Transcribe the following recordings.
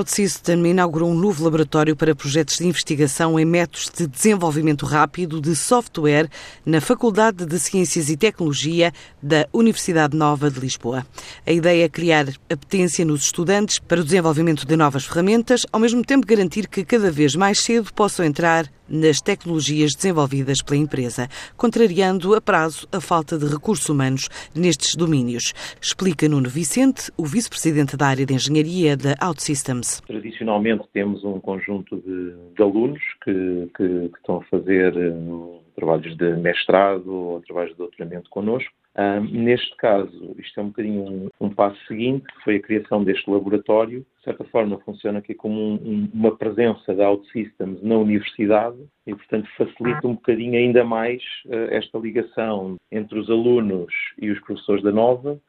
A OutSystem inaugurou um novo laboratório para projetos de investigação em métodos de desenvolvimento rápido de software na Faculdade de Ciências e Tecnologia da Universidade Nova de Lisboa. A ideia é criar apetência nos estudantes para o desenvolvimento de novas ferramentas, ao mesmo tempo garantir que cada vez mais cedo possam entrar nas tecnologias desenvolvidas pela empresa, contrariando a prazo a falta de recursos humanos nestes domínios. Explica Nuno Vicente, o vice-presidente da área de engenharia da OutSystems. Tradicionalmente temos um conjunto de, de alunos que, que, que, estão a fazer um, trabalhos de mestrado ou trabalhos de doutoramento connosco um, neste caso, isto é um bocadinho um, um, passo seguinte, que foi a criação deste laboratório. De certa forma, funciona aqui como um, uma presença da OutSystems na universidade e, portanto, facilita um bocadinho ainda mais uh, esta ligação entre os alunos e os professores da Nova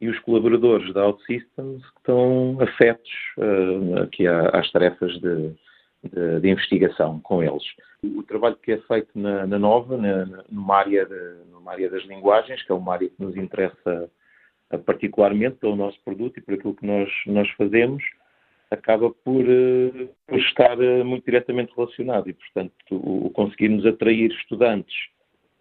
e os colaboradores da OutSystems que estão afetos uh, aqui às tarefas de, de, de, investigação com eles. O trabalho que é feito na, na Nova, na, numa área de, numa área das linguagens, que é uma área que nos interessa eh, particularmente pelo nosso produto e por aquilo que nós, nós fazemos, acaba por, uh, por estar uh, muito diretamente relacionado e, portanto, o, o, conseguirmos atrair estudantes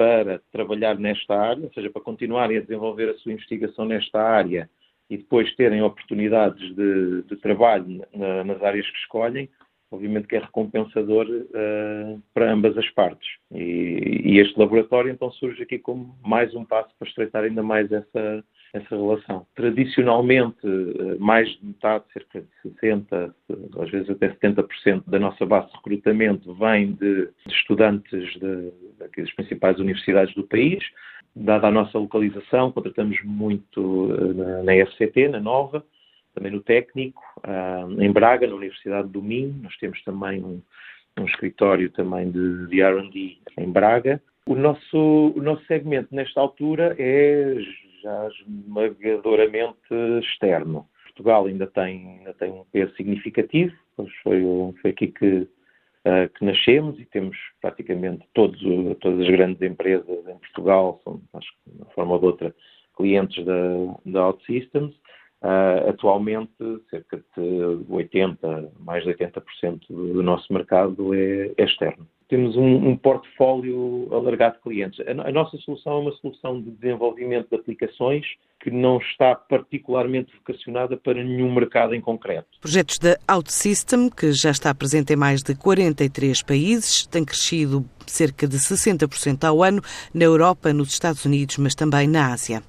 para trabalhar nesta área, ou seja, para continuarem a desenvolver a sua investigação nesta área e depois terem oportunidades de, de trabalho na, nas áreas que escolhem, obviamente que é recompensador uh, para ambas as partes. E, e, este laboratório então surge aqui como mais um passo para estreitar ainda mais essa, essa relação. Tradicionalmente, uh, mais de metade, cerca de 60%, às vezes até 70% da nossa base de recrutamento vem de, de estudantes de, das principais universidades do país. Dada a nossa localização, contratamos muito uh, na, na FCT, na Nova, também no técnico, uh, em Braga, na Universidade do Minho. Nós temos também um, um escritório também de, de R&D em Braga. O nosso, o nosso segmento nesta altura é já esmagadoramente externo. Portugal ainda tem, ainda tem um peso significativo, pois foi, foi aqui que, uh, que nascemos e temos praticamente todos, todas as grandes empresas em Portugal, são, acho que de uma forma ou de outra, clientes da, da OutSystems. Uh, atualmente, cerca de 80%, mais de 80% do nosso mercado é, é externo. Temos um, um, portfólio alargado de clientes. A, a, nossa solução é uma solução de desenvolvimento de aplicações que não está particularmente vocacionada para nenhum mercado em concreto. Projetos da OutSystem, que já está presente em mais de 43 países, tem crescido cerca de 60% ao ano na Europa, nos Estados Unidos, mas também na Ásia.